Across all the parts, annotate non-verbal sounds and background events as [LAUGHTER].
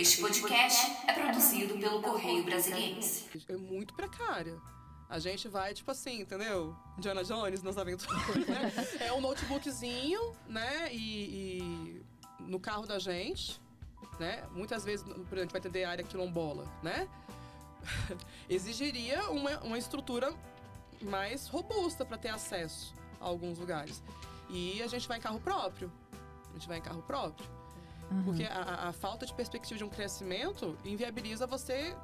Este podcast é produzido pelo Correio Brasiliense. É muito precária. A gente vai, tipo assim, entendeu? Indiana Jones nas aventuras, né? [LAUGHS] É um notebookzinho, né? E, e, no carro da gente, né? Muitas vezes, por exemplo, a gente vai atender a área quilombola, né? [LAUGHS] Exigiria uma, uma estrutura mais robusta para ter acesso a alguns lugares. E a gente vai em carro próprio. A gente vai em carro próprio. Uhum. Porque a, a, falta de perspectiva de um crescimento inviabiliza você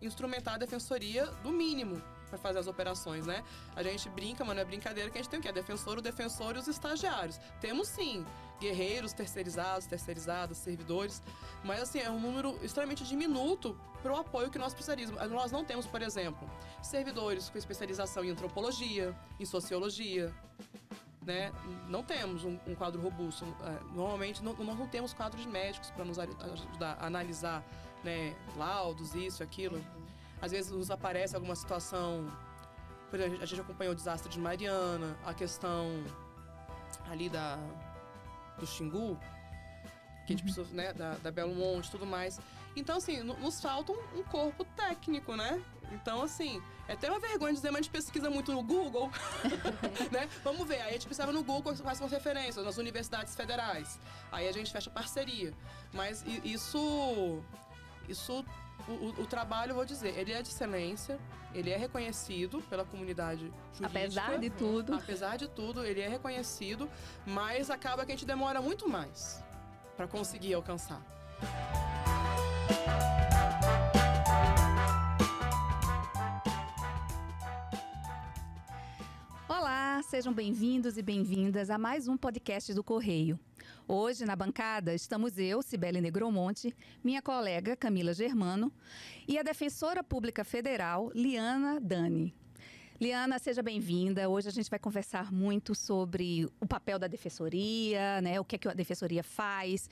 instrumentar a defensoria do mínimo para fazer as operações, né? A gente brinca, mas não é brincadeira que a gente tem o quê? A defensor, o defensor e os estagiários. Temos sim guerreiros terceirizados, terceirizadas, servidores, mas assim, é um número extremamente diminuto para o apoio que nós precisaríamos. Nós não temos, por exemplo, servidores com especialização em antropologia, em sociologia, né, não temos um, um quadro robusto. É, normalmente, não, nós não temos quadros médicos para nos ajudar a analisar né, laudos, isso, aquilo. Às vezes nos aparece alguma situação. Por exemplo, a gente acompanhou o desastre de Mariana, a questão ali da, do Xingu, que a gente uhum. precisou, né, da, da Belo Monte e tudo mais. Então, assim, nos falta um, um corpo técnico, né? Então, assim, é até uma vergonha dizer, mas a gente pesquisa muito no Google, [LAUGHS] né? Vamos ver, aí a gente precisava no Google quais são as referências, nas universidades federais. Aí a gente fecha parceria. Mas isso, isso o, o, trabalho, vou dizer, ele é de excelência, ele é reconhecido pela comunidade jurídica. Apesar de tudo. Apesar de tudo, ele é reconhecido, mas acaba que a gente demora muito mais para conseguir alcançar. Olá, sejam bem-vindos e bem-vindas a mais um podcast do Correio. Hoje, na bancada, estamos eu, Cibele Negromonte, minha colega Camila Germano e a defensora pública federal, Liana Dani. Liana, seja bem-vinda. Hoje a gente vai conversar muito sobre o papel da defensoria, né? O que, é que a defensoria faz,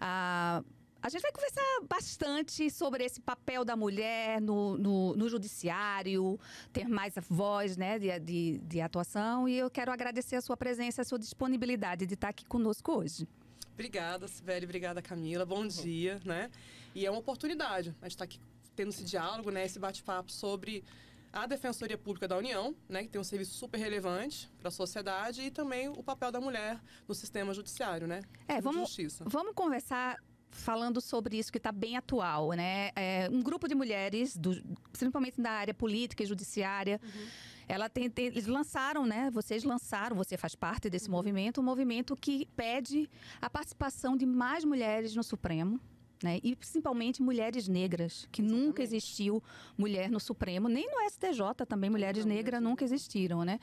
a a gente vai conversar bastante sobre esse papel da mulher no, no, no judiciário, ter mais voz né, de, de, de, atuação. E eu quero agradecer a sua presença, a sua disponibilidade de estar aqui conosco hoje. Obrigada, Sibeli. Obrigada, Camila. Bom dia, né? E é uma oportunidade a gente estar aqui tendo esse diálogo, né, esse bate-papo sobre a Defensoria Pública da União, né, que tem um serviço super relevante para a sociedade, e também o papel da mulher no sistema judiciário, né? É, vamos, justiça. vamos conversar falando sobre isso que está bem atual, né? É, um grupo de mulheres, do, principalmente da área política e judiciária, uhum. ela tem, tem, eles lançaram, né? Vocês lançaram, você faz parte desse uhum. movimento, um movimento que pede a participação de mais mulheres no Supremo. Né? E principalmente mulheres negras, que Exatamente. nunca existiu mulher no Supremo, nem no STJ também mulheres não, negras nunca existiram, né?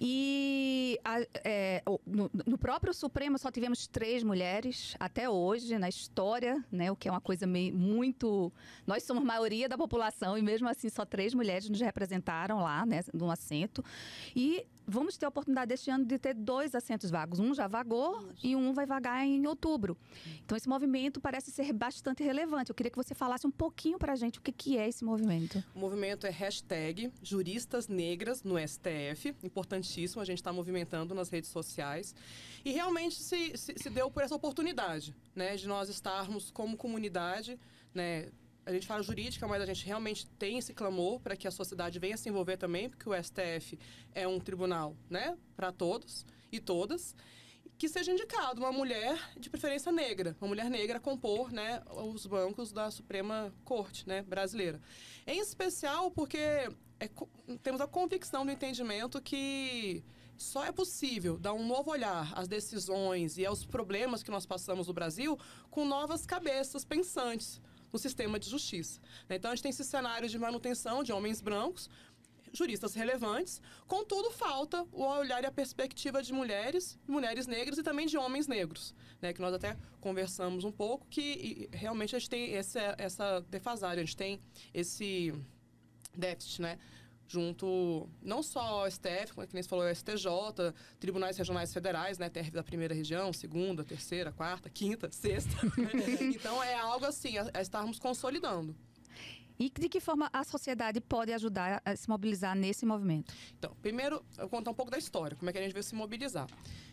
E a, é, no, no, próprio Supremo só tivemos três mulheres até hoje na história, né? O que é uma coisa meio, muito. Nós somos maioria da população e mesmo assim só três mulheres nos representaram lá, né? No assento. E vamos ter a oportunidade este ano de ter dois assentos vagos. Um já vagou Isso. e um vai vagar em outubro. Então, esse movimento parece ser bastante relevante. Eu queria que você falasse um pouquinho para a gente o que, que é esse movimento. O movimento é hashtag Juristas Negras no STF. Importantíssimo, a gente está movimentando nas redes sociais. E realmente se, se, se deu por essa oportunidade, né? De nós estarmos como comunidade, né? A gente fala jurídica, mas a gente realmente tem esse clamor para que a sociedade venha se envolver também, porque o STF é um tribunal, né, para todos e todas, que seja indicado uma mulher de preferência negra, uma mulher negra a compor, né, os bancos da Suprema Corte, né, brasileira. Em especial porque é, temos a convicção do entendimento que só é possível dar um novo olhar às decisões e aos problemas que nós passamos no Brasil com novas cabeças pensantes no sistema de justiça. Né? Então, a gente tem esse cenário de manutenção de homens brancos, juristas relevantes, contudo, falta o olhar e a perspectiva de mulheres, mulheres negras e também de homens negros, né? que nós até conversamos um pouco, que realmente a gente tem essa, essa defasagem, a gente tem esse déficit, né? Junto não só ao STF, como é que nem você falou, ao STJ, tribunais regionais federais, né, TRF da primeira região, segunda, terceira, quarta, quinta, sexta. [LAUGHS] então é algo assim, a, a estarmos consolidando. E de que forma a sociedade pode ajudar a se mobilizar nesse movimento? Então, primeiro, eu vou contar um pouco da história, como é que a gente veio se mobilizar.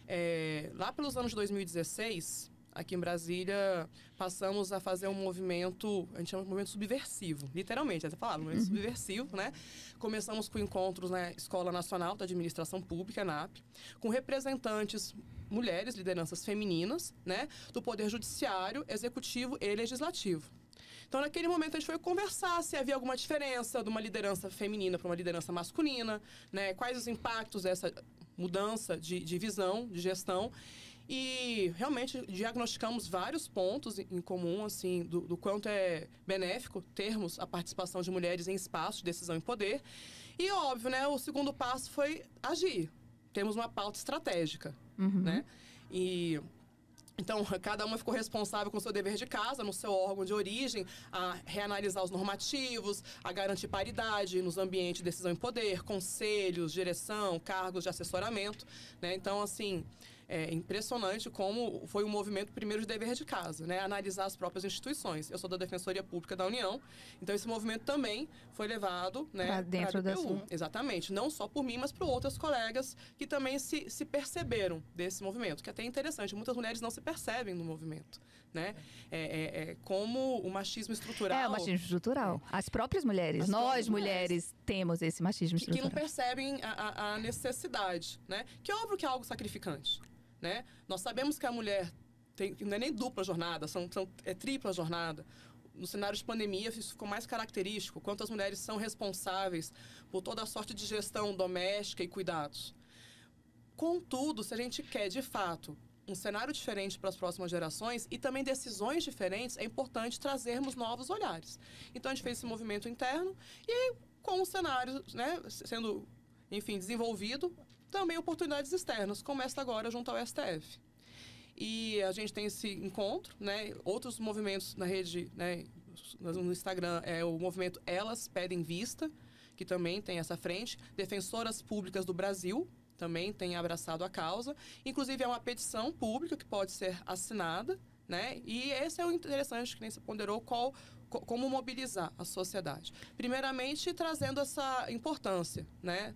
É, lá pelos anos de 2016, aqui em Brasília, passamos a fazer um movimento, a gente chama de movimento subversivo, literalmente, essa palavra, movimento uhum. subversivo, né? Começamos com encontros na Escola Nacional da Administração Pública, ENAP, com representantes mulheres, lideranças femininas, né? Do Poder Judiciário, Executivo e Legislativo. Então, naquele momento, a gente foi conversar se havia alguma diferença de uma liderança feminina para uma liderança masculina, né? quais os impactos dessa mudança de, de visão, de gestão. E realmente diagnosticamos vários pontos em comum, assim, do, do, quanto é benéfico termos a participação de mulheres em espaços de decisão e poder. E óbvio, né, o segundo passo foi agir. Temos uma pauta estratégica, uhum. né? E então, [LAUGHS] cada uma ficou responsável com o seu dever de casa, no seu órgão de origem, a reanalisar os normativos, a garantir paridade nos ambientes de decisão e poder, conselhos, direção, cargos de assessoramento. Né? Então, assim, é impressionante como foi um movimento primeiro de dever de casa, né? Analisar as próprias instituições. Eu sou da Defensoria Pública da União, então esse movimento também foi levado, né, para dentro da sua. Exatamente, não só por mim, mas por outras colegas que também se, se perceberam desse movimento, que é até interessante, muitas mulheres não se percebem no movimento, né? É, é, é como o machismo estrutural. É o machismo estrutural. É. As próprias mulheres, as nós próprias mulheres, mulheres, temos esse machismo que, estrutural. Que não percebem a, a necessidade, né? Que é óbvio que é algo sacrificante. Né? Nós sabemos que a mulher tem, não é nem dupla jornada, são, são, é tripla jornada. No cenário de pandemia, isso ficou mais característico, quantas mulheres são responsáveis por toda a sorte de gestão doméstica e cuidados. Contudo, se a gente quer, de fato, um cenário diferente para as próximas gerações e também decisões diferentes, é importante trazermos novos olhares. Então, a gente fez esse movimento interno e, com o cenário né, sendo, enfim, desenvolvido, também oportunidades externas, como esta agora junto ao STF. E a gente tem esse encontro, né? Outros movimentos na rede, né? No Instagram é o movimento Elas Pedem Vista, que também tem essa frente. Defensoras Públicas do Brasil também tem abraçado a causa. Inclusive, é uma petição pública que pode ser assinada, né? E esse é o interessante, que nem se ponderou, qual, como mobilizar a sociedade. Primeiramente, trazendo essa importância, né?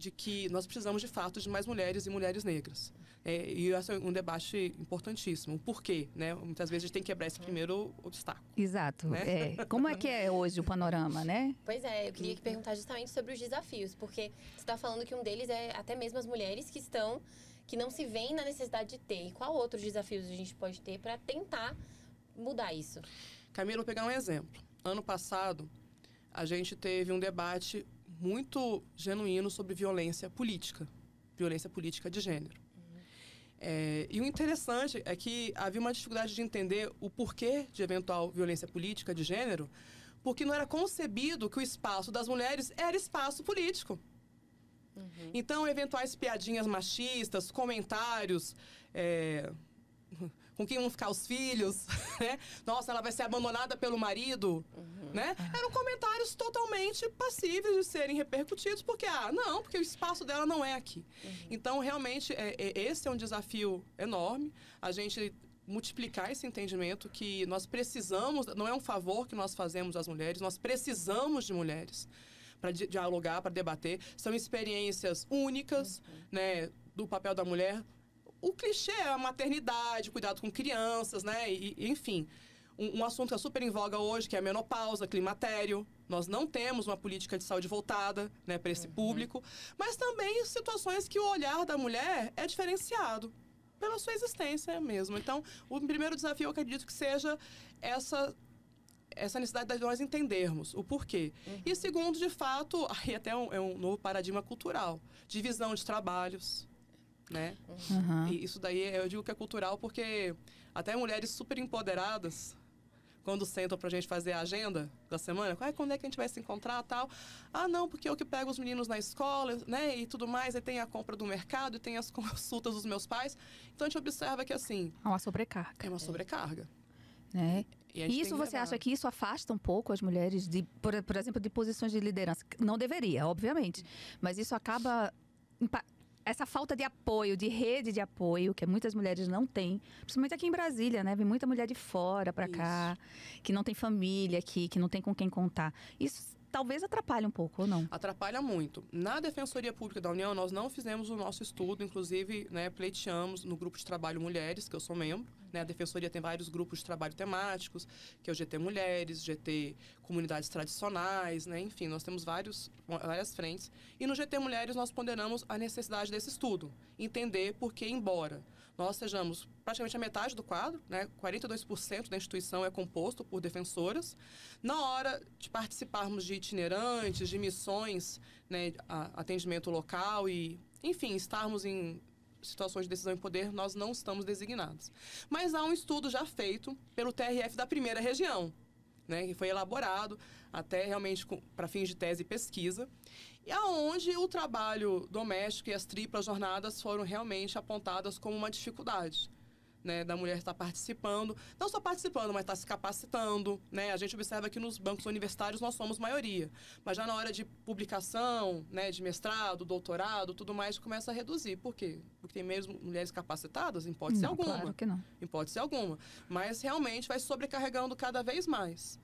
De que nós precisamos de fato de mais mulheres e mulheres negras. É, e esse é um debate importantíssimo. Por quê? Né? Muitas vezes a gente tem que quebrar esse primeiro obstáculo. Exato. Né? É. Como é que é hoje o panorama, né? Pois é, eu queria perguntar justamente sobre os desafios, porque você está falando que um deles é até mesmo as mulheres que estão, que não se veem na necessidade de ter. E qual outros desafios a gente pode ter para tentar mudar isso? Camila, vou pegar um exemplo. Ano passado, a gente teve um debate muito genuíno sobre violência política, violência política de gênero. Uhum. É, e o interessante é que havia uma dificuldade de entender o porquê de eventual violência política de gênero, porque não era concebido que o espaço das mulheres era espaço político. Uhum. Então, eventuais piadinhas machistas, comentários. É, [LAUGHS] com quem vão ficar os filhos, [LAUGHS] né? Nossa, ela vai ser abandonada pelo marido, uhum. Né? Eram comentários totalmente passíveis de serem repercutidos, porque, ah, não, porque o espaço dela não é aqui. Uhum. Então, realmente, é, é, esse é um desafio enorme. A gente multiplicar esse entendimento que nós precisamos, não é um favor que nós fazemos às mulheres, nós precisamos de mulheres para dialogar, para debater. São experiências únicas, uhum. né, do papel da mulher o clichê é a maternidade, cuidado com crianças, né? E, enfim, um, um, assunto que é super em voga hoje, que é a menopausa, climatério. Nós não temos uma política de saúde voltada né, para esse uhum. público, mas também situações que o olhar da mulher é diferenciado pela sua existência mesmo. Então, o primeiro desafio, eu acredito que seja essa essa necessidade de nós entendermos o porquê. Uhum. E segundo, de fato, [LAUGHS] aí até um, é um novo paradigma cultural. Divisão de trabalhos, né? Uhum. E isso daí eu digo que é cultural porque até mulheres super empoderadas quando sentam pra gente fazer a agenda da semana, ah, quando é que a gente vai se encontrar tal. Ah, não, porque eu que pego os meninos na escola, né, e tudo mais, aí tem a compra do mercado, e tem as [LAUGHS] consultas dos meus pais. Então a gente observa que assim. É uma sobrecarga. É uma sobrecarga. É. E isso você acha que isso afasta um pouco as mulheres de, por, por exemplo, de posições de liderança? Não deveria, obviamente. Mas isso acaba essa falta de apoio, de rede de apoio, que muitas mulheres não têm, principalmente aqui em Brasília, né? Vem muita mulher de fora para cá, que não tem família aqui, que não tem com quem contar. Isso talvez atrapalhe um pouco, ou não? Atrapalha muito. Na Defensoria Pública da União, nós não fizemos o nosso estudo, inclusive, né, pleiteamos no grupo de trabalho Mulheres, que eu sou membro. Né, a Defensoria tem vários grupos de trabalho temáticos, que é o GT Mulheres, GT Comunidades Tradicionais, né, enfim, nós temos vários, várias frentes. E no GT Mulheres nós ponderamos a necessidade desse estudo, entender por que, embora nós sejamos praticamente a metade do quadro, né? 42% da instituição é composto por defensoras. Na hora de participarmos de itinerantes, de missões, né, atendimento local e, enfim, estarmos em situações de decisão em poder, nós não estamos designados. Mas há um estudo já feito pelo TRF da primeira região, né, que foi elaborado até realmente para fins de tese e pesquisa, e aonde o trabalho doméstico e as triplas jornadas foram realmente apontadas como uma dificuldade. Né, da mulher estar participando, não só participando, mas estar se capacitando. Né? A gente observa que nos bancos universitários nós somos maioria, mas já na hora de publicação, né, de mestrado, doutorado, tudo mais, começa a reduzir. Por quê? Porque tem mesmo mulheres capacitadas, em hipótese não, alguma. Claro que não. Em hipótese alguma. Mas realmente vai sobrecarregando cada vez mais.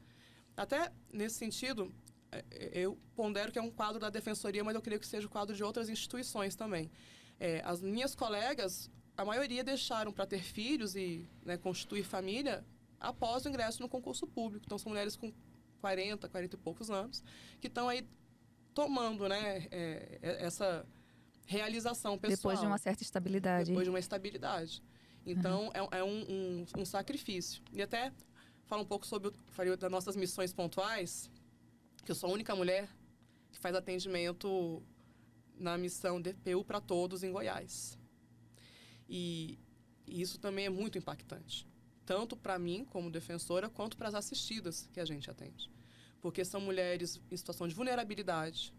Até nesse sentido, é, é, eu pondero que é um quadro da defensoria, mas eu creio que seja o quadro de outras instituições também. É, as minhas colegas, a maioria deixaram para ter filhos e né, constituir família após o ingresso no concurso público. Então, são mulheres com 40, 40 e poucos anos, que estão aí tomando né, é, essa realização pessoal. Depois de uma certa estabilidade. Depois de uma estabilidade. Então, uhum. é, é um, um, um, sacrifício. E até fala um pouco sobre o, das nossas missões pontuais que eu sou a única mulher que faz atendimento na missão DPU para todos em Goiás. E, e isso também é muito impactante, tanto para mim como defensora, quanto para as assistidas que a gente atende. Porque são mulheres em situação de vulnerabilidade,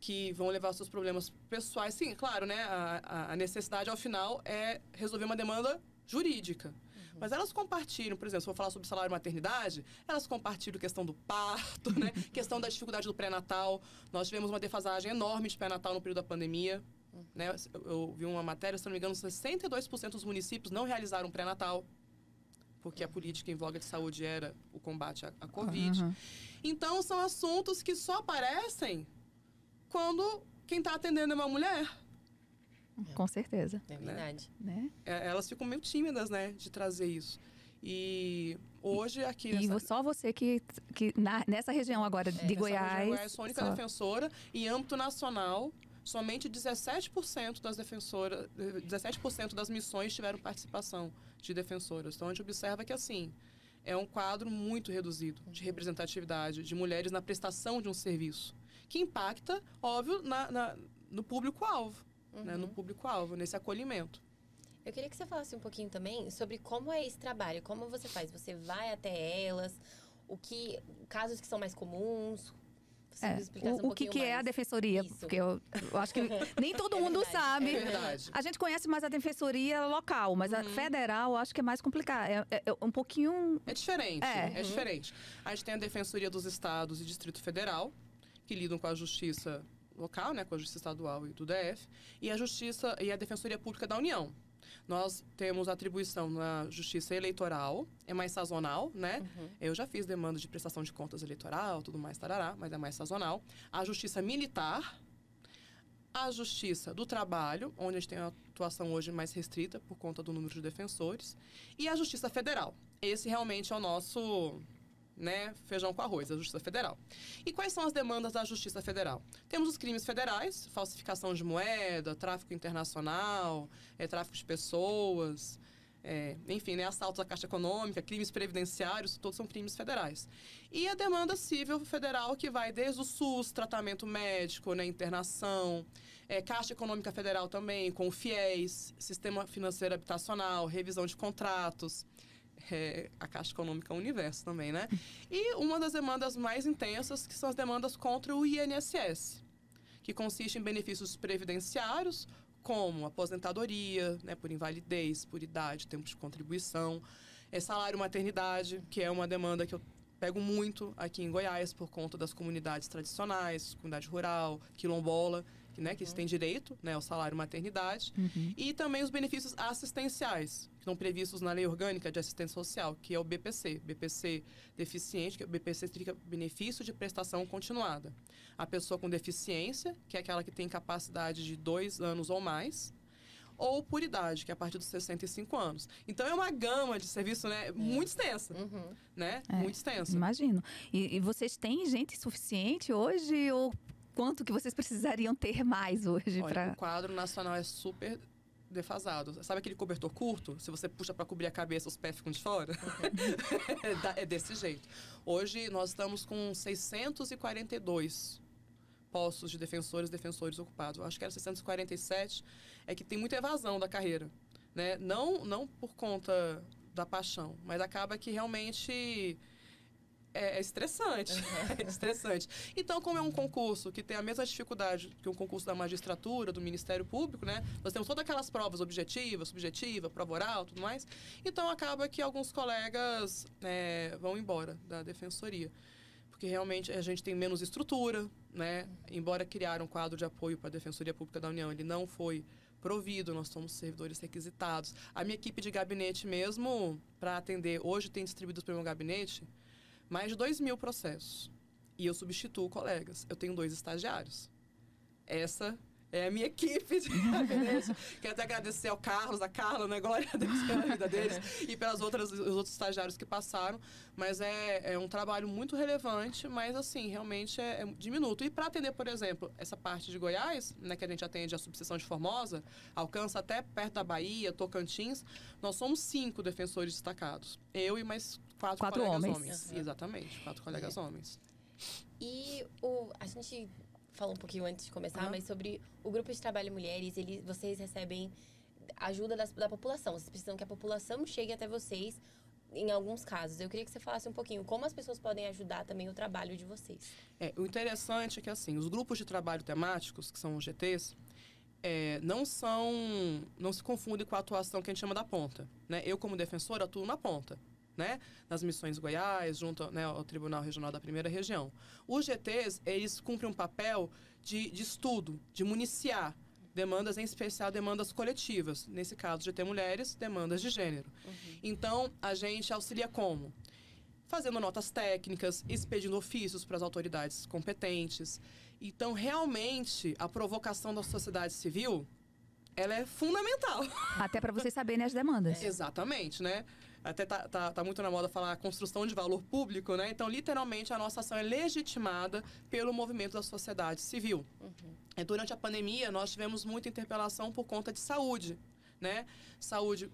que vão levar seus problemas pessoais. Sim, claro, né? A, a necessidade ao final é resolver uma demanda jurídica. Mas elas compartilham, por exemplo, se eu falar sobre salário maternidade, elas compartilham questão do parto, né? [LAUGHS] questão da dificuldade do pré-natal. Nós tivemos uma defasagem enorme de pré-natal no período da pandemia. Né? Eu vi uma matéria, se não me engano, 62% dos municípios não realizaram pré-natal, porque a política em voga de saúde era o combate à, à Covid. Uhum. Então, são assuntos que só aparecem quando quem está atendendo é uma mulher. É. Com certeza. É verdade. Né? É, elas ficam meio tímidas, né, de trazer isso. E hoje aqui e nessa... só você que, que na, nessa região agora é, de Goiás. Região, Goiás sou a única só... defensora. Em âmbito nacional, somente 17% das defensoras, 17% das missões tiveram participação de defensoras. Então a gente observa que assim é um quadro muito reduzido de representatividade de mulheres na prestação de um serviço, que impacta, óbvio, na, na no público-alvo uhum. né, no uhum. público-alvo, nesse acolhimento. Eu queria que você falasse um pouquinho também sobre como é esse trabalho, como você faz. Você vai até elas, o que casos que são mais comuns, é, o, um o que, que é a defensoria? Isso. Porque eu, eu, acho que [LAUGHS] nem todo é mundo verdade, sabe. É verdade. A gente conhece mais a defensoria local, mas uhum. a federal acho que é mais complicado. É, é, é um pouquinho. É diferente. É. é uhum. diferente. A gente tem a defensoria dos estados e Distrito Federal, que lidam com a justiça local, né, com a Justiça Estadual e do DF, e a Justiça e a Defensoria Pública da União. Nós temos atribuição na justiça eleitoral, é mais sazonal, né? Uhum. Eu já fiz demanda de prestação de contas eleitoral, tudo mais, tarará, mas é mais sazonal. A justiça militar, a justiça do trabalho, onde a gente tem a atuação hoje mais restrita por conta do número de defensores, e a justiça federal. Esse realmente é o nosso né, feijão com arroz, a Justiça Federal. E quais são as demandas da Justiça Federal? Temos os crimes federais, falsificação de moeda, tráfico internacional, é, tráfico de pessoas, é, enfim, né, assaltos à Caixa Econômica, crimes previdenciários, todos são crimes federais. E a demanda civil federal, que vai desde o SUS, tratamento médico, né, internação, é, Caixa Econômica Federal também, com o FIES, Sistema Financeiro Habitacional, revisão de contratos, é, a Caixa Econômica Universo também, né? E uma das demandas mais intensas, que são as demandas contra o INSS, que consiste em benefícios previdenciários, como aposentadoria, né, por invalidez, por idade, tempo de contribuição, é salário maternidade, que é uma demanda que eu pego muito aqui em Goiás por conta das comunidades tradicionais, comunidade rural, quilombola. Que, né, que têm direito né, ao salário maternidade, Uhum. e também os benefícios assistenciais, que estão previstos na Lei Orgânica de Assistência Social, que é o BPC. BPC deficiente, que o BPC significa benefício de prestação continuada. A pessoa com deficiência, que é aquela que tem capacidade de dois anos ou mais, ou por idade, que é a partir dos 65 anos. Então é uma gama de serviço né, muito extensa, Uhum. né? É, Muito extensa. Imagino. E, e vocês têm gente suficiente hoje ou quanto que vocês precisariam ter mais hoje para o quadro nacional é super defasado. Sabe aquele cobertor curto? Se você puxa para cobrir a cabeça, os pés ficam de fora? [LAUGHS] é é desse jeito. Hoje nós estamos com 642 postos de defensores e defensores ocupados. Eu acho que era 647. É que tem muita evasão da carreira. Né? Não, não por conta da paixão, mas acaba que realmente é, é estressante. [LAUGHS] é estressante. Então, como é um concurso que tem a mesma dificuldade que um concurso da magistratura, do Ministério Público, né? Nós temos todas aquelas provas objetivas, subjetiva, prova oral, tudo mais. Então, acaba que alguns colegas é, vão embora da defensoria. Porque realmente a gente tem menos estrutura, né? Embora criar um quadro de apoio para a Defensoria Pública da União, ele não foi provido, nós somos servidores requisitados. A minha equipe de gabinete mesmo, para atender, hoje tem distribuídos para o meu gabinete mais de 2 mil processos. E eu substituo colegas. Eu tenho dois estagiários. Essa é a minha equipe de gabinete. [LAUGHS] Quero até agradecer ao Carlos, a Carla, né? Glória a Deus pela vida deles [LAUGHS] e pelas outras, os outros estagiários que passaram. Mas é, é um trabalho muito relevante, mas assim, realmente é, é diminuto. E para atender, por exemplo, essa parte de Goiás, né, que a gente atende a subseção de Formosa, alcança até perto da Bahia, Tocantins, nós somos cinco defensores destacados. Eu e mais quatro, Quatro colegas homens. homens. Uhum. Exatamente, quatro colegas homens. E o, a gente falou um pouquinho antes de começar, Aham. mas sobre o grupo de trabalho mulheres, ele, vocês recebem ajuda das- da população. Vocês precisam que a população chegue até vocês em alguns casos. Eu queria que você falasse um pouquinho como as pessoas podem ajudar também o trabalho de vocês. É, o interessante é que, assim, os grupos de trabalho temáticos, que são os GTs, é, não são. não se confundem com a atuação que a gente chama da ponta. Né? Eu, como defensora, atuo na ponta. Né? Nas missões Goiás, junto né, ao Tribunal Regional da Primeira Região. Os GTs, eles cumprem um papel de, de estudo, de municiar demandas, em especial demandas coletivas. Nesse caso, GT Mulheres, demandas de gênero. Então, a gente auxilia como? fazendo notas técnicas, expedindo ofícios para as autoridades competentes. Então, realmente, a provocação da sociedade civil, ela é fundamental. até para vocês saberem as demandas. Exatamente, né? Até tá, tá, tá muito na moda falar construção de valor público, né? Então, literalmente, a nossa ação é legitimada pelo movimento da sociedade civil. É, durante a pandemia, nós tivemos muita interpelação por conta de saúde, né? Saúde.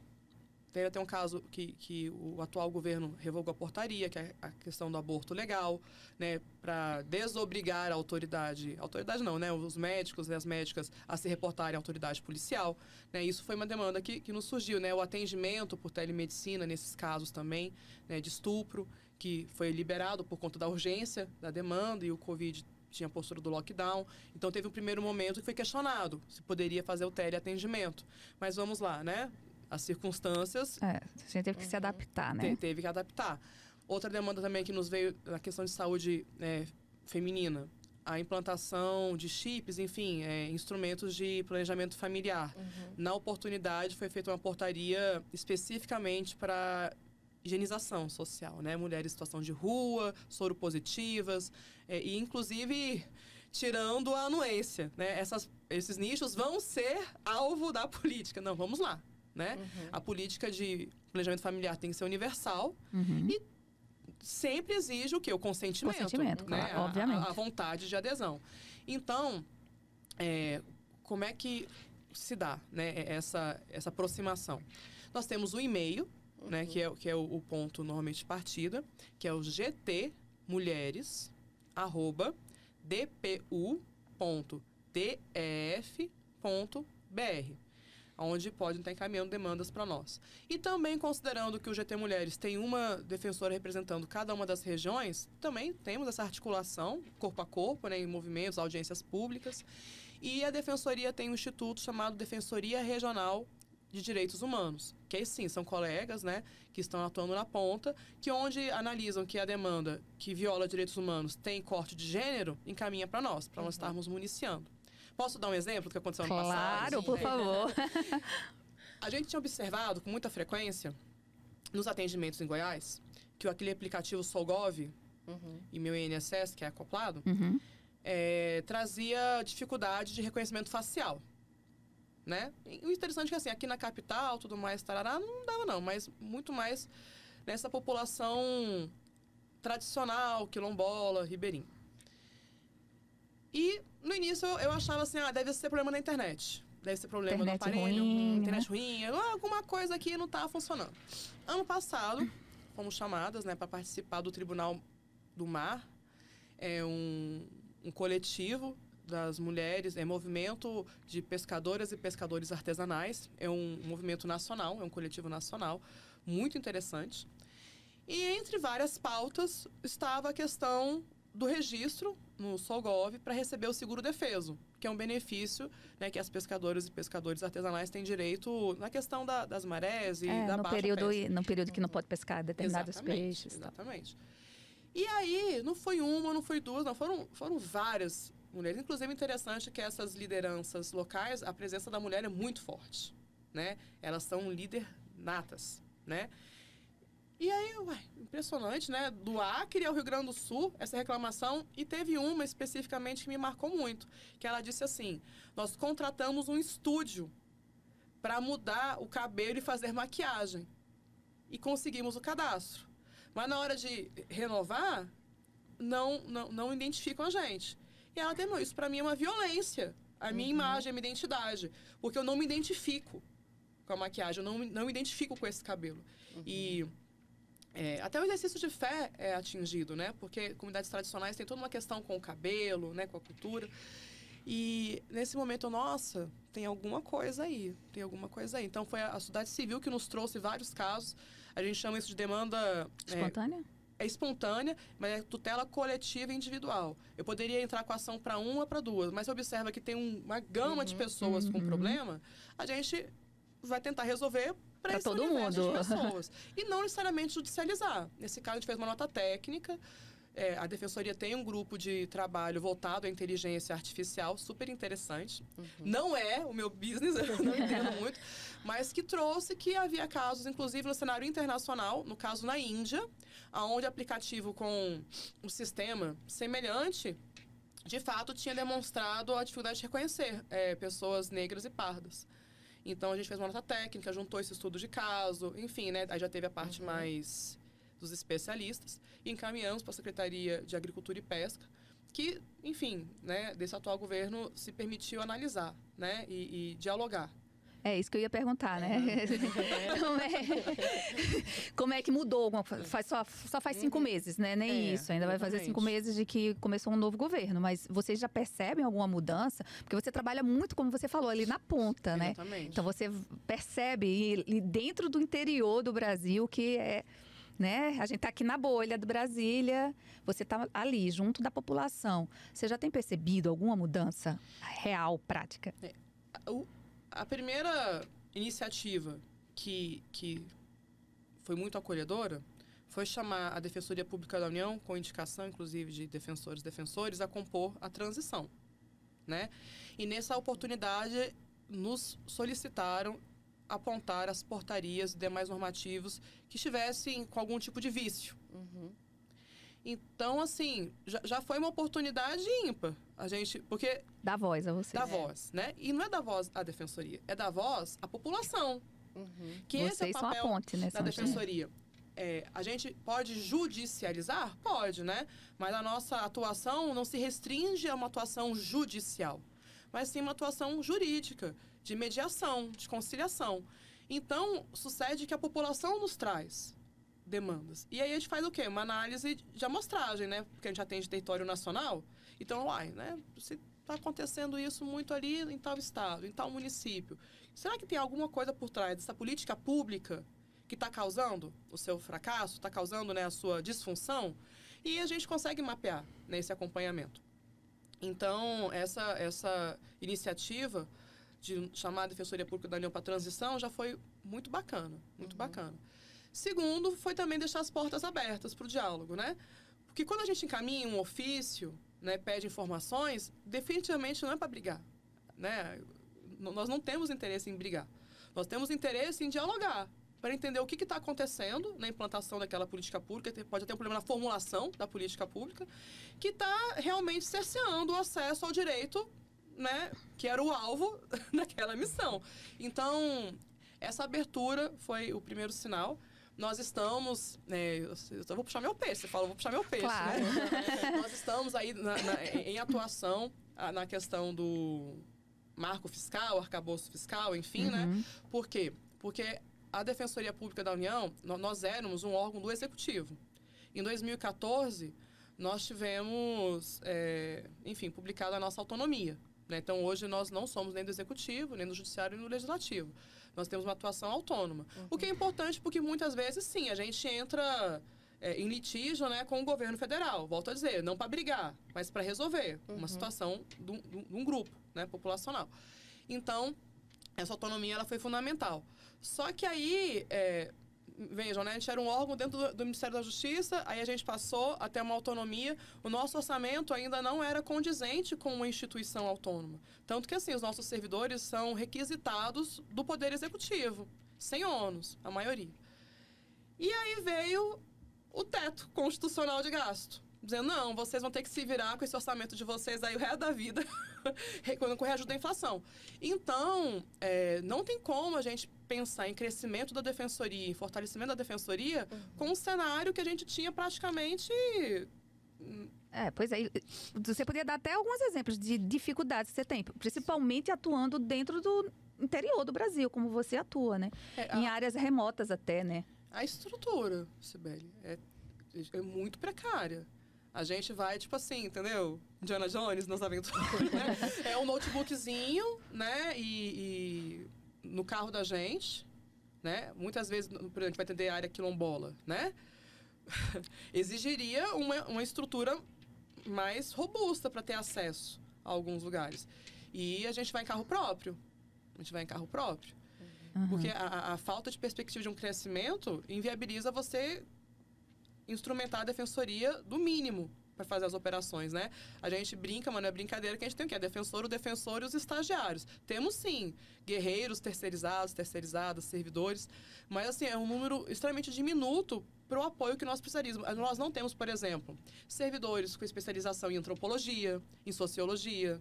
Teve até um caso que, que o atual governo revogou a portaria, que é a questão do aborto legal, né? Para desobrigar a autoridade, autoridade não, né? Os médicos e as médicas a se reportarem à autoridade policial. Né? Isso foi uma demanda que, que nos surgiu, né? O atendimento por telemedicina nesses casos também, né? De estupro, que foi liberado por conta da urgência da demanda e o Covid tinha a postura do lockdown. Então teve um primeiro momento que foi questionado se poderia fazer o teleatendimento. Mas vamos lá, né? As circunstâncias É, a gente teve que se adaptar, né? te- teve que adaptar. Outra demanda também que nos veio na questão de saúde é, feminina. A implantação de chips, enfim, é, instrumentos de planejamento familiar. Na oportunidade, foi feita uma portaria especificamente para higienização social, né? Mulheres em situação de rua, soro positivas, é, e inclusive tirando a anuência, né? Essas, esses nichos vão ser alvo da [LAUGHS] política. Não, vamos lá, né? A política de planejamento familiar tem que ser universal Uhum. e sempre exige o quê? O consentimento. Consentimento, né? claro, A- obviamente. A, vontade de adesão. Então, é, como é que se dá né, essa, essa aproximação? Nós temos o e-mail, né, que é, que é o, o ponto normalmente de partida, que é o gtmulheres, arroba, onde podem estar encaminhando demandas para nós. E também considerando que o GT Mulheres tem uma defensora representando cada uma das regiões, também temos essa articulação corpo a corpo, né, em movimentos, audiências públicas. E a defensoria tem um instituto chamado Defensoria Regional de Direitos Humanos, que aí sim são colegas, né, que estão atuando na ponta, que onde analisam que a demanda que viola direitos humanos tem corte de gênero, encaminha para nós, para nós estarmos municiando. Posso dar um exemplo do que aconteceu ano passado? Claro, por favor. [LAUGHS] A gente tinha observado com muita frequência nos atendimentos em Goiás que aquele aplicativo Solgov Uhum. e meu INSS, que é acoplado, Uhum. é, trazia dificuldade de reconhecimento facial. Né? E o interessante é que assim, aqui na capital, tudo mais, tarará, não dava não, mas muito mais nessa população tradicional, quilombola, ribeirinho. E no início eu, achava assim, ah, deve ser problema na internet. Deve ser problema Internet do aparelho, ruim, né? internet ruim, ah, alguma coisa aqui não tá funcionando. Ano passado, fomos chamadas, né, para participar do Tribunal do Mar, é um, um coletivo das mulheres, é movimento de pescadoras e pescadores artesanais, é um movimento nacional, é um coletivo nacional, muito interessante. E entre várias pautas estava a questão do registro no Solgov para receber o seguro defeso, que é um benefício né, que as pescadoras e pescadores artesanais têm direito na questão da- das marés e É, da no, baixa período, pesca. no período que não pode pescar determinados Exatamente, peixes. tá? Exatamente. E aí, não foi uma, não foi duas, não, foram, foram várias mulheres. Inclusive, interessante que essas lideranças locais, a presença da mulher é muito forte, né? Elas são líder natas, né? E aí, ué, impressionante, né? Do Acre ao Rio Grande do Sul, essa reclamação. E teve uma especificamente que me marcou muito, que ela disse assim: nós contratamos um estúdio para mudar o cabelo e fazer maquiagem. E conseguimos o cadastro. Mas na hora de renovar, não, não, não identificam a gente. E ela terminou. Isso para mim é uma violência. A minha imagem, a minha identidade. Porque eu não me identifico com a maquiagem, eu não, me- não me identifico com esse cabelo. E é, até o exercício de fé é atingido, né? Porque comunidades tradicionais têm toda uma questão com o cabelo, né? Com a cultura. E nesse momento, nossa, tem alguma coisa aí, tem alguma coisa aí. Então foi a a sociedade civil que nos trouxe vários casos. A gente chama isso de demanda é, Espontânea? é espontânea, mas é tutela coletiva e individual. Eu poderia entrar com ação para uma, para duas, mas você observa que tem um- uma gama de pessoas com uhum. problema, a gente vai tentar resolver para todo mundo. de pessoas. [LAUGHS] E não necessariamente judicializar. Nesse caso, a gente fez uma nota técnica. é, a Defensoria tem um grupo de trabalho voltado à inteligência artificial, super interessante. Não é o meu business, [LAUGHS] eu não entendo [LAUGHS] muito, mas que trouxe que havia casos, inclusive no cenário internacional, no caso na Índia, onde aplicativo com um sistema semelhante, de fato, tinha demonstrado a dificuldade de reconhecer é, pessoas negras e pardas. Então, a gente fez uma nota técnica, juntou esse estudo de caso, enfim, né? Aí já teve a parte mais dos especialistas e encaminhamos para a Secretaria de Agricultura e Pesca, que, enfim, né, desse atual governo se permitiu analisar, né, e, e dialogar. É isso que eu ia perguntar, né? [LAUGHS] como, é, como é que mudou? alguma? Faz, só, só faz cinco meses, né? Nem É, isso. Ainda vai fazer cinco exatamente. meses de que começou um novo governo. Mas vocês já percebem alguma mudança? Porque você trabalha muito, como você falou, ali na ponta, né? Exatamente. Então você percebe e, e dentro do interior do Brasil que é, né? A gente tá aqui na bolha de Brasília, você tá ali junto da população. Você já tem percebido alguma mudança real, prática? O- a primeira iniciativa que, que foi muito acolhedora foi chamar a Defensoria Pública da União, com indicação, inclusive, de defensores e defensores, a compor a transição. Né? E nessa oportunidade, nos solicitaram apontar as portarias e demais normativos que estivessem com algum tipo de vício. Uhum. Então, assim, já, já foi uma oportunidade ímpar. A gente, porque Dá voz a vocês. da voz, né? E não é da voz à defensoria, é da voz à população. Uhum. Que esse é vocês o são a papel ponte, né? da defensoria. É, a gente pode judicializar? Pode, né? Mas a nossa atuação não se restringe a uma atuação judicial, mas sim uma atuação jurídica, de mediação, de conciliação. Então, sucede que a população nos traz demandas. E aí a gente faz o quê? Uma análise de amostragem, né? Porque a gente atende território nacional. Então, uai, né? Se está acontecendo isso muito ali em tal estado, em tal município, será que tem alguma coisa por trás dessa política pública que está causando o seu fracasso, está causando né, a sua disfunção? E a gente consegue mapear né, esse acompanhamento. Então, essa, essa iniciativa de chamar a Defensoria Pública da União para transição já foi muito bacana, muito bacana. Segundo, foi também deixar as portas abertas para o diálogo, né? Porque quando a gente encaminha um ofício, né, pede informações, definitivamente não é para brigar. né? Nós não temos interesse em brigar. Nós temos interesse em dialogar para entender o que está acontecendo na implantação daquela política pública. Pode ter um problema na formulação da política pública, que está realmente cerceando o acesso ao direito, né, que era o alvo [LAUGHS] daquela missão. Então, essa abertura foi o primeiro sinal. Nós estamos. É, eu vou puxar meu peixe, você fala, vou puxar meu peixe, né? claro. né? [LAUGHS] Nós estamos aí na, na, em atuação na questão do marco fiscal, arcabouço fiscal, enfim, né? uhum. né? Por quê? Porque a Defensoria Pública da União, nós éramos um órgão do Executivo. Em 2014, nós tivemos, é, enfim, publicada a nossa autonomia. Né? Então, hoje, nós não somos nem do Executivo, nem do Judiciário, nem do Legislativo. Nós temos uma atuação autônoma. Uhum. O que é importante porque, muitas vezes, sim, a gente entra é, em litígio né, com o governo federal. Volto a dizer, não para brigar, mas para resolver uhum. uma situação de um, de um grupo né, populacional. Então, essa autonomia ela foi fundamental. Só que aí, é, vejam, né, a gente era um órgão dentro do, do, Ministério da Justiça, aí a gente passou a ter uma autonomia. O nosso orçamento ainda não era condizente com uma instituição autônoma. Tanto que, assim, os nossos servidores são requisitados do Poder Executivo, sem ônus, a maioria. E aí veio o teto constitucional de gasto dizendo, não, vocês vão ter que se virar com esse orçamento de vocês aí o resto da vida, com reajuste da inflação. Então, é, não tem como a gente pensar em crescimento da defensoria, em fortalecimento da defensoria, uhum. com um cenário que a gente tinha praticamente é, pois é. Você poderia dar até alguns exemplos de dificuldades que você tem, principalmente atuando dentro do interior do Brasil, como você atua, né? É, a... Em áreas remotas até, né? A estrutura, Sibeli, é, é muito precária. A gente vai, tipo assim, entendeu? Diana Jones nas aventuras, né? [LAUGHS] É um notebookzinho, né? E, e, no carro da gente, né? Muitas vezes, por exemplo, a gente vai atender a área quilombola, né? [LAUGHS] Exigiria uma, uma estrutura mais robusta para ter acesso a alguns lugares. E a gente vai em carro próprio. A gente vai em carro próprio. Uhum. Porque a, a falta de perspectiva de um crescimento inviabiliza você instrumentar a defensoria do mínimo para fazer as operações, né? A gente brinca, mano, é brincadeira que a gente tem o quê? A defensor, o defensor e os estagiários. Temos sim guerreiros terceirizados, terceirizadas, servidores, mas assim, é um número extremamente diminuto para o apoio que nós precisaríamos. Nós não temos, por exemplo, servidores com especialização em antropologia, em sociologia,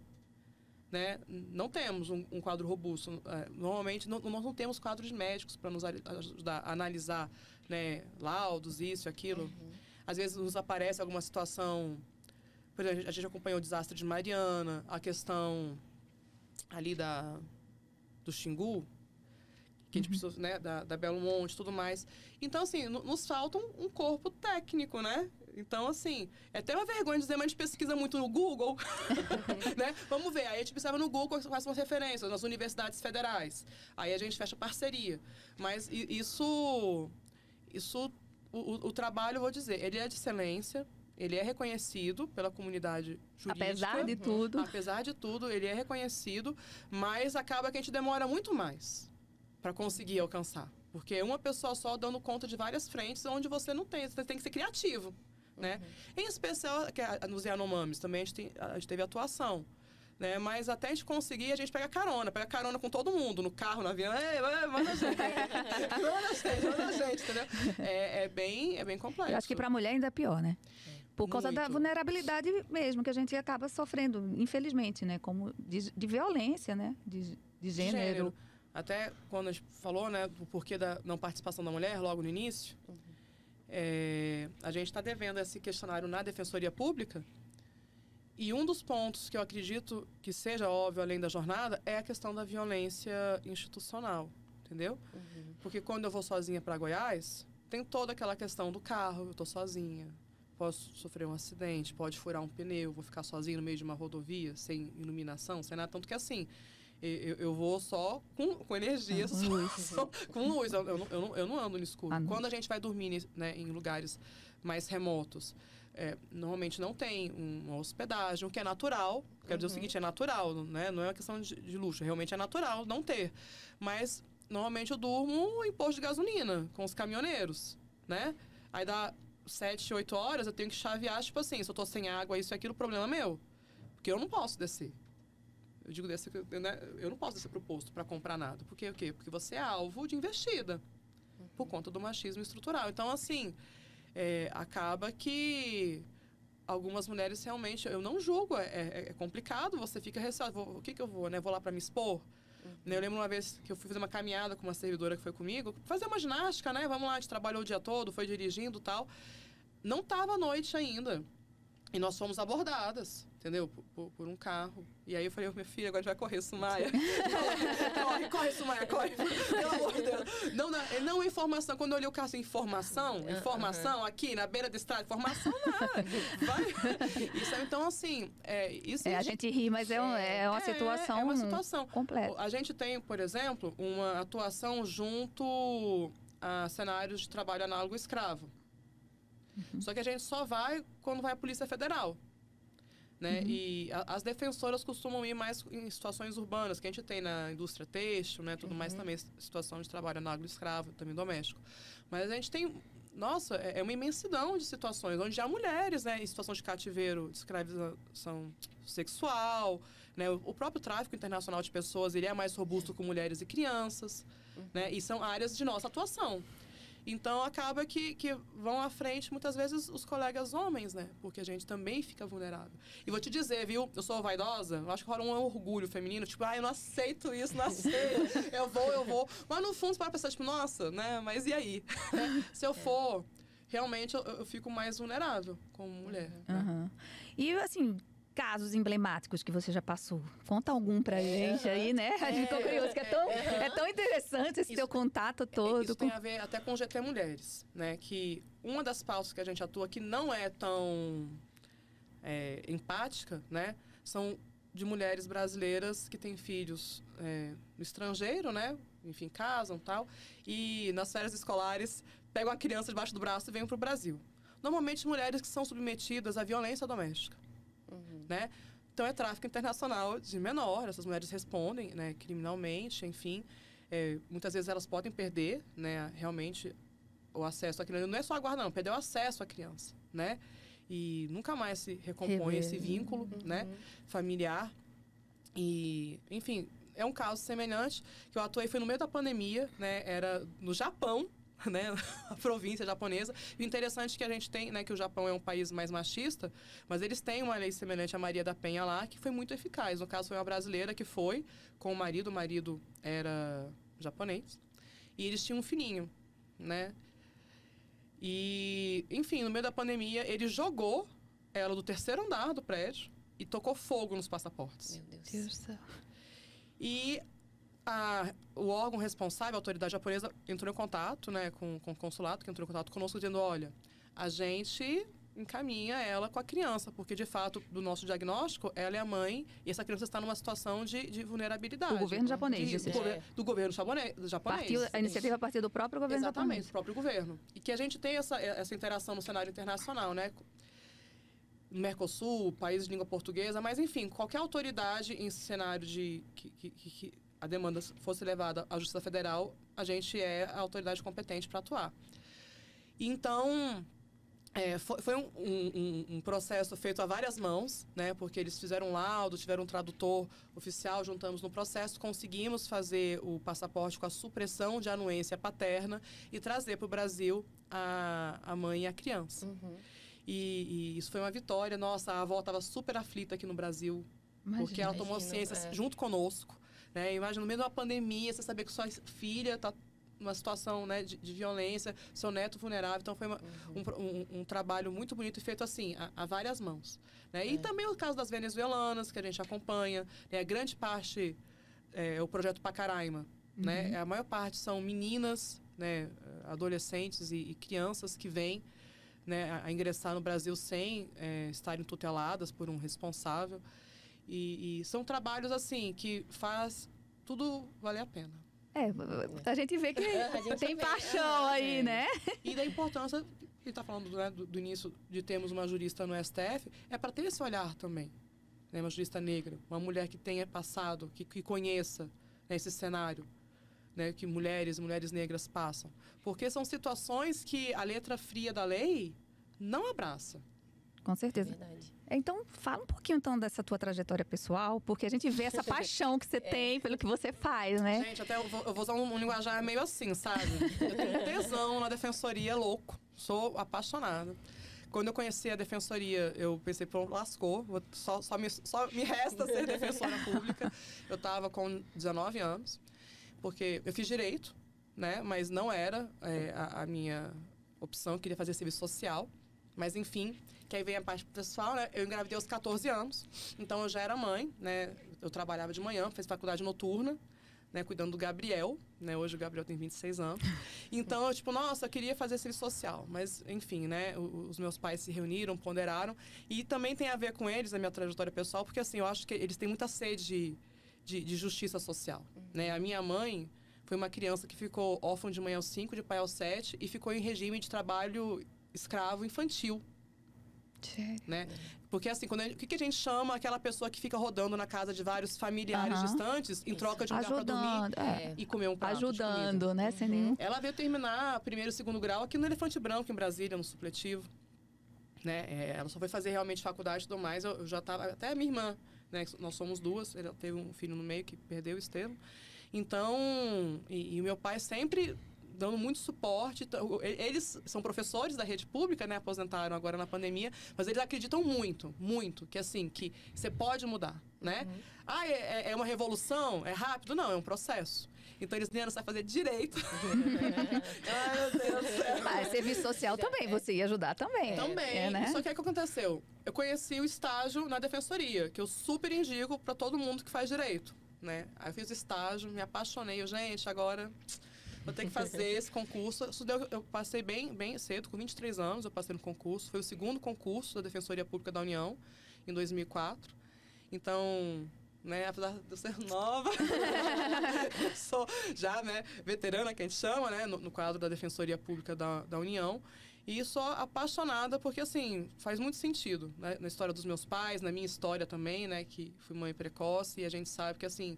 né? Não temos um, um quadro robusto. É, normalmente, não, nós não temos quadros médicos para nos ajudar a analisar né, laudos, isso, aquilo. Uhum. Às vezes nos aparece alguma situação. Por exemplo, a gente acompanhou o desastre de Mariana, a questão ali da, do Xingu, que a gente uhum. precisou, né, da, da Belo Monte tudo mais. Então, assim, nos falta um, um corpo técnico, né? Então, assim, é até uma vergonha dizer, mas a gente pesquisa muito no Google, [LAUGHS] né? Vamos ver, aí a gente observa no Google quais são as referências, nas universidades federais. Aí a gente fecha parceria. Mas isso isso, o, o trabalho, vou dizer, ele é de excelência, ele é reconhecido pela comunidade jurídica. Apesar de tudo. Apesar de tudo, ele é reconhecido, mas acaba que a gente demora muito mais para conseguir alcançar. Porque uma pessoa só dando conta de várias frentes onde você não tem, você tem que ser criativo. Né? Uhum. Em especial nos Yanomamis, também a gente, tem, a gente teve atuação né? Mas até a gente conseguir, a gente pega carona, pega carona com todo mundo, no carro, no avião, manda a gente, manda a gente, manda a gente, entendeu? É, é, bem, é bem complexo. Eu acho que para a mulher ainda é pior, né? Por causa Muito. da vulnerabilidade mesmo que a gente acaba sofrendo, infelizmente, né? Como de, de violência, né? De, de gênero. gênero. Até quando a gente falou, né, do porquê da não participação da mulher, logo no início, uhum. é, a gente está devendo esse questionário na Defensoria Pública, e um dos pontos que eu acredito que seja óbvio além da jornada é a questão da violência institucional, entendeu? Uhum. Porque quando eu vou sozinha para Goiás, tem toda aquela questão do carro, eu estou sozinha, posso sofrer um acidente, pode furar um pneu, vou ficar sozinha no meio de uma rodovia, sem iluminação, sem nada. Tanto que assim, eu, eu vou só com, com energia, só. [LAUGHS] Só, com luz. Eu, eu, eu, não, eu não ando no escuro. Ah, Quando a gente vai dormir né, em lugares mais remotos, é, normalmente não tem uma hospedagem, o que é natural. Quero uhum. dizer o uhum. seguinte, é natural, né? Não é uma questão de, de, luxo, realmente é natural não ter. Mas normalmente eu durmo em posto de gasolina, com os caminhoneiros, né? Aí dá sete, oito horas, eu tenho que chavear, tipo assim, se eu tô sem água, isso e aquilo, problema meu. Porque eu não posso descer. Eu digo desse, né, eu não posso descer pro posto para comprar nada. Porque o quê? Porque você é alvo de investida por conta do machismo estrutural. Então, assim, é, acaba que algumas mulheres realmente, eu não julgo, é, é, é complicado, você fica receoso, o que que eu vou, né? Vou lá para me expor? Né, Eu lembro uma vez que eu fui fazer uma caminhada com uma servidora que foi comigo, fazer uma ginástica, né? Vamos lá, a gente trabalhou o dia todo, foi dirigindo tal. Não tava à noite ainda. E nós fomos abordadas, entendeu? Por, por- por um carro. E aí eu falei, ô, minha filha, agora a gente vai correr, Sumaia. [LAUGHS] corre, corre, Sumaia, corre. [LAUGHS] Pelo amor de Deus. Não, não, não informação. Quando eu olhei o carro assim, informação, informação, aqui na beira da estrada, informação nada. Vai. [LAUGHS] Isso, é, então, assim, é, isso É, a gente ri, mas é, um- é uma é, situação É uma situação. completa. A gente tem, por exemplo, uma atuação junto a cenários de trabalho análogo escravo. Só que a gente só vai quando vai a Polícia Federal. Né? E a- as defensoras costumam ir mais em situações urbanas, que a gente tem na indústria têxtil, né? Tudo mais também, situação de trabalho análogo escravo, também doméstico. Mas a gente tem, nossa, é é uma imensidão de situações, onde há mulheres, né? Em situação de cativeiro, de escravização sexual, né? O o próprio tráfico internacional de pessoas, ele é mais robusto com mulheres e crianças, né? E são áreas de nossa atuação. Então, acaba que, que vão à frente, muitas vezes, os colegas homens, né? Porque a gente também fica vulnerável. E vou te dizer, viu? Eu sou vaidosa, eu acho que rola um orgulho feminino. Tipo, ah, eu não aceito isso, não aceito. eu vou, eu vou. Mas, no fundo, você para pensar, tipo, nossa, né? Mas e aí? [LAUGHS] Se eu for, realmente, eu, eu fico mais vulnerável como mulher. né? Aham. E assim, casos emblemáticos que você já passou. Conta algum pra gente aí, né? A gente ficou curioso, que é tão, é tão interessante esse Isso- teu contato todo. Isso com- tem a ver até com GT Mulheres, né? Que uma das pautas que a gente atua que não é tão é, empática, né? São de mulheres brasileiras que têm filhos é, no estrangeiro, né? Enfim, casam tal. E nas férias escolares pegam a criança debaixo do braço e vêm para o Brasil. Normalmente mulheres que são submetidas à violência doméstica, né? Então é tráfico internacional de menor. Essas mulheres respondem, né? Criminalmente, enfim. É, muitas vezes elas podem perder, né, realmente o acesso à criança. Não é só a guarda, não, perder o acesso à criança, né? E nunca mais se recompõe Rever. esse vínculo, né, familiar. E, enfim, é um caso semelhante que eu atuei foi no meio da pandemia, né? Era no Japão, [LAUGHS] né, a província japonesa. E o interessante é que a gente tem, né, que o Japão é um país mais machista, mas eles têm uma lei semelhante à Maria da Penha lá, que foi muito eficaz. No caso, foi uma brasileira que foi com o marido, o marido era japonês, e eles tinham um filhinho, né? E, enfim, no meio da pandemia, ele jogou ela do terceiro andar do prédio e tocou fogo nos passaportes. Meu Deus. Deus do céu. E a- o órgão responsável, a autoridade japonesa, entrou em contato né, com, com o consulado, que entrou em contato conosco, dizendo: olha, a gente encaminha ela com a criança, porque de fato, do nosso diagnóstico, ela é a mãe e essa criança está numa situação de, de vulnerabilidade. O governo japonês, De- do, gover- do governo japonês. Partiu, a iniciativa partiu do próprio governo Exatamente, japonês. do próprio governo. E que a gente tem essa, essa interação no cenário internacional, né? Mercosul, países de língua portuguesa, mas enfim, qualquer autoridade em cenário de que- que- que a demanda fosse levada à Justiça Federal, a gente é a autoridade competente para atuar. Então, é, foi, foi um, um- um- processo feito a várias mãos, né? Porque eles fizeram um laudo, tiveram um tradutor oficial, juntamos no processo, conseguimos fazer o passaporte com a supressão de anuência paterna e trazer para o Brasil a, a mãe e a criança. Uhum. E, e isso foi uma vitória. Nossa, a avó estava super aflita aqui no Brasil, porque ela tomou Imagino, ciência é. junto conosco. Né? Imagina, no meio de uma pandemia, você saber que sua filha está numa situação né, de, de violência, seu neto vulnerável. Então, foi uma- Uhum. um, um- um trabalho muito bonito e feito assim, a, a várias mãos. Né? E É. também o caso das venezuelanas, que a gente acompanha. Né? Grande parte é o projeto Pacaraima. Né? A maior parte são meninas, né, adolescentes e, e crianças que vêm né, a, a ingressar no Brasil sem é, estarem tuteladas por um responsável. E, e são trabalhos assim que faz tudo valer a pena. É, a gente vê que [LAUGHS] gente tem vê, paixão ah, aí, é. né? E da importância, que está falando né, do, do início de termos uma jurista no STF, é para ter esse olhar também. Né, uma jurista negra, uma mulher que tenha passado, que, que conheça né, esse cenário né, que mulheres, mulheres negras passam. Porque são situações que a letra fria da lei não abraça. Com certeza. Verdade. Então, fala um pouquinho então dessa tua trajetória pessoal, porque a gente vê essa [LAUGHS] paixão que você tem pelo que você faz, né? Gente, até eu vou, eu vou usar um, um linguajar meio assim, sabe? Eu tenho um tesão na defensoria louco. Sou apaixonada. Quando eu conheci a defensoria, eu pensei, pronto, lascou. vou- Só, só, me, só me resta ser defensora pública. Eu estava com 19 anos, porque eu fiz direito, né? Mas não era é, a, a minha opção. Eu queria fazer serviço social. Mas, enfim, que aí vem a parte pessoal, né? Eu engravidei aos 14 anos. Então, eu já era mãe, né? Eu trabalhava de manhã, fiz faculdade noturna né, cuidando do Gabriel, né? Hoje o Gabriel tem 26 anos. Então, eu, tipo, nossa, eu queria fazer serviço social. Mas, enfim, né? Os meus pais se reuniram, ponderaram. E também tem a ver com eles, a minha trajetória pessoal, porque, assim, eu acho que eles têm muita sede de, de, de justiça social, né? A minha mãe foi uma criança que ficou órfã de mãe aos 5, de pai aos 7, e ficou em regime de trabalho escravo infantil né? Porque assim, quando gente- o que, que a gente chama aquela pessoa que fica rodando na casa de vários familiares Aham. distantes em troca de um lugar pra dormir Ajudando, é. E comer um prato Ajudando, né? Sem nenhum. Ela veio terminar primeiro e segundo grau aqui no Elefante Branco, em Brasília, no supletivo. Né? É, ela só foi fazer realmente faculdade e tudo mais. Eu, eu já tava. Até a minha irmã, né? Nós somos duas. Ela teve um filho no meio que perdeu o Estevam. Então, e, e o meu pai sempre dando muito suporte. Então, Eles são professores da rede pública, né? Aposentaram agora na pandemia, mas eles acreditam muito, muito, que assim, que você pode mudar, né? Ah, é, é- é uma revolução? É rápido? Não, é um processo. Então eles vieram, você vai fazer direito. [LAUGHS] Ai, meu Deus do céu. Ah, serviço social também, você ia ajudar também. Também. É, né? Só que o que aconteceu? Eu conheci o estágio na defensoria, que eu super indico para todo mundo que faz direito, né? Aí eu fiz o estágio, me apaixonei. Eu, gente, agora vou ter que fazer esse concurso. Eu passei bem, bem cedo, com 23 anos, eu passei no concurso. Foi o segundo concurso da Defensoria Pública da União, em 2004. Então, né, apesar de eu ser [LAUGHS] nova, [LAUGHS] sou já, né, veterana, que a gente chama, né, no, no quadro da Defensoria Pública da, da União. E sou apaixonada porque, assim, faz muito sentido, né, na história dos meus pais, na minha história também, né, que fui mãe precoce, e a gente sabe que, assim,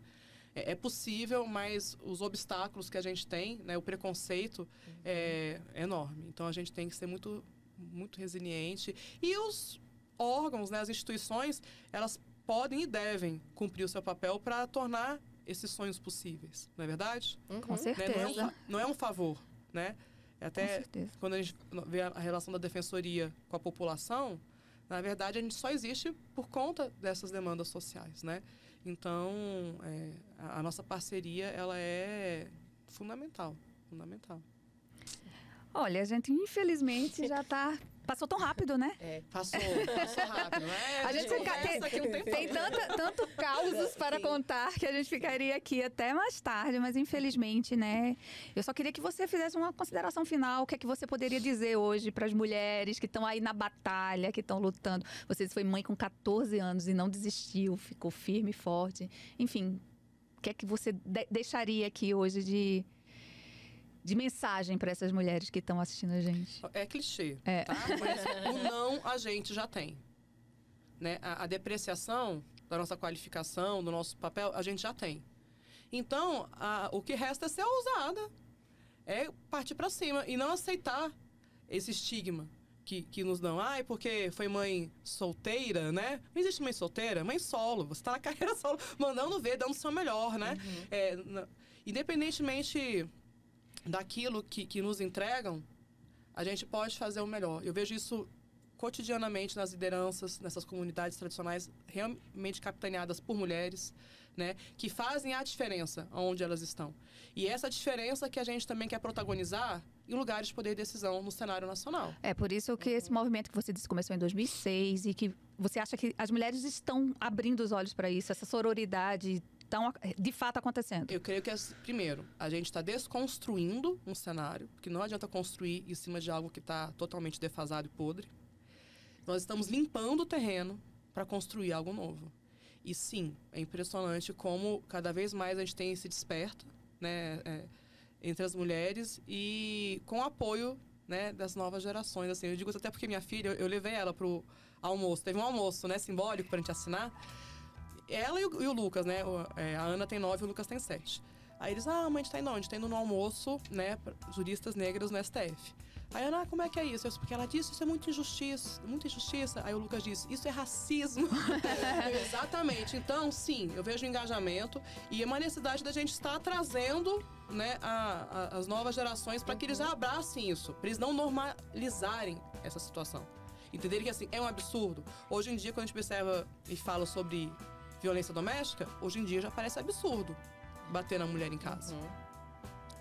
é, é possível, mas os obstáculos que a gente tem, né, o preconceito é, é enorme. Então, a gente tem que ser muito, muito resiliente. E os órgãos, né, as instituições, elas podem e devem cumprir o seu papel para tornar esses sonhos possíveis, não é verdade? Com Né, Não, é um, certeza. não é um favor, né? Com Até certeza. quando a gente vê a relação da defensoria com a população, na verdade a gente só existe por conta dessas demandas sociais, né? Então, é, a, a nossa parceria ela é fundamental, fundamental. Olha, a gente infelizmente [LAUGHS] já tá. Passou tão rápido, né? É. Passou, passou rápido, né? A gente fica- aqui um tempão. Tem tanta, tanto causos para Sim. contar que a gente ficaria aqui até mais tarde, mas infelizmente, né? Eu só queria que você fizesse uma consideração final. O que é que você poderia dizer hoje para as mulheres que estão aí na batalha, que estão lutando? Você foi mãe com 14 anos e não desistiu, ficou firme e forte. Enfim, o que é que você de- deixaria aqui hoje de, de mensagem para essas mulheres que estão assistindo a gente? É clichê, É. tá? Mas o não a gente já tem. Né? A, a depreciação da nossa qualificação, do nosso papel, a gente já tem. Então, a- o que resta é ser ousada. É partir para cima e não aceitar esse estigma que, que nos dão. Ai, porque foi mãe solteira, né? Não existe mãe solteira, mãe solo. Você tá na [LAUGHS] carreira solo, mandando ver, dando o seu melhor, né? É, na- independentemente daquilo que, que nos entregam, a gente pode fazer o melhor. Eu vejo isso cotidianamente nas lideranças, nessas comunidades tradicionais, realmente capitaneadas por mulheres, né, que fazem a diferença onde elas estão. E essa diferença que a gente também quer protagonizar em lugares de poder e decisão no cenário nacional. É por isso que esse movimento que você disse começou em 2006 e que você acha que as mulheres estão abrindo os olhos para isso, essa sororidade estão de fato acontecendo. Eu creio que, as- primeiro, a gente está desconstruindo um cenário, porque não adianta construir em cima de algo que está totalmente defasado e podre. Nós estamos limpando o terreno para construir algo novo. E sim, é impressionante como cada vez mais a gente tem se desperta né, é, entre as mulheres e com o apoio né, das novas gerações. Assim, eu digo até porque minha filha, eu, eu levei ela pro almoço. Teve um almoço né, simbólico para a gente assinar. Ela e o, e o Lucas, né? o- é, a Ana tem nove e o Lucas tem sete. Aí eles, ah, mãe, a gente tá indo onde? A gente tá indo no almoço, né? Juristas negras no STF. Aí Ana, ah, como é que é isso? Eu, porque ela disse, isso é muito injustiça, muita injustiça. Aí o Lucas disse, isso é racismo. [LAUGHS] Exatamente. Então, sim, eu vejo engajamento e é uma necessidade da gente estar trazendo né, a, a, as novas gerações para que eles abracem isso, para eles não normalizarem essa situação. Entenderem que assim, é um absurdo. Hoje em dia, quando a gente observa e fala sobre violência doméstica, hoje em dia já parece absurdo bater na mulher em casa. Uhum.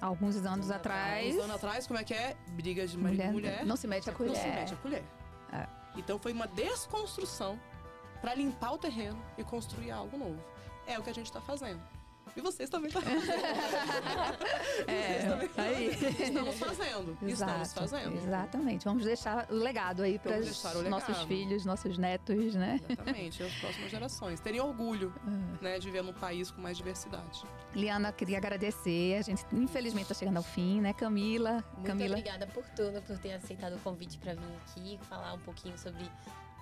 Alguns anos atrás. Alguns anos atrás, como é que é? Briga de marido mulher, e mulher. Não se mete a colher. Não se mete a colher. É. Então foi uma desconstrução para limpar o terreno e construir algo novo. É o que a gente está fazendo. E vocês também estão [LAUGHS] fazendo. é, também aí. Estamos fazendo. Exato, estamos fazendo. Exatamente. Vamos deixar o legado aí para os nossos filhos, nossos netos, né? Exatamente, as próximas gerações. Terem orgulho é. né, de viver num país com mais diversidade. Liana, queria agradecer. A gente, infelizmente, está chegando ao fim, né, Camila? Muito Camila. obrigada por tudo, por ter aceitado o convite para vir aqui falar um pouquinho sobre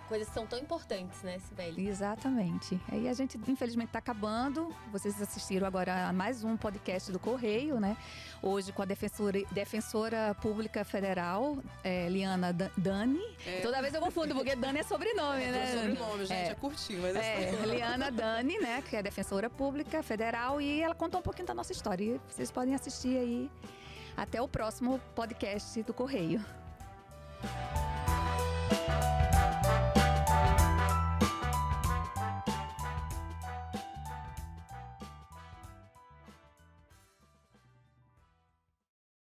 coisas que são tão importantes, né, Sibeli? Exatamente. Aí a gente, infelizmente, está acabando. Vocês assistiram agora a mais um podcast do Correio, né? Hoje com a defensora, defensora pública federal, é, Liana Dani. É. Toda vez eu confundo, porque Dani é sobrenome, é, né? É sobrenome, gente, é, é curtinho, mas é. é Liana Dani, né? Que é defensora pública federal. E ela contou um pouquinho da nossa história. E vocês podem assistir aí. Até o próximo podcast do Correio.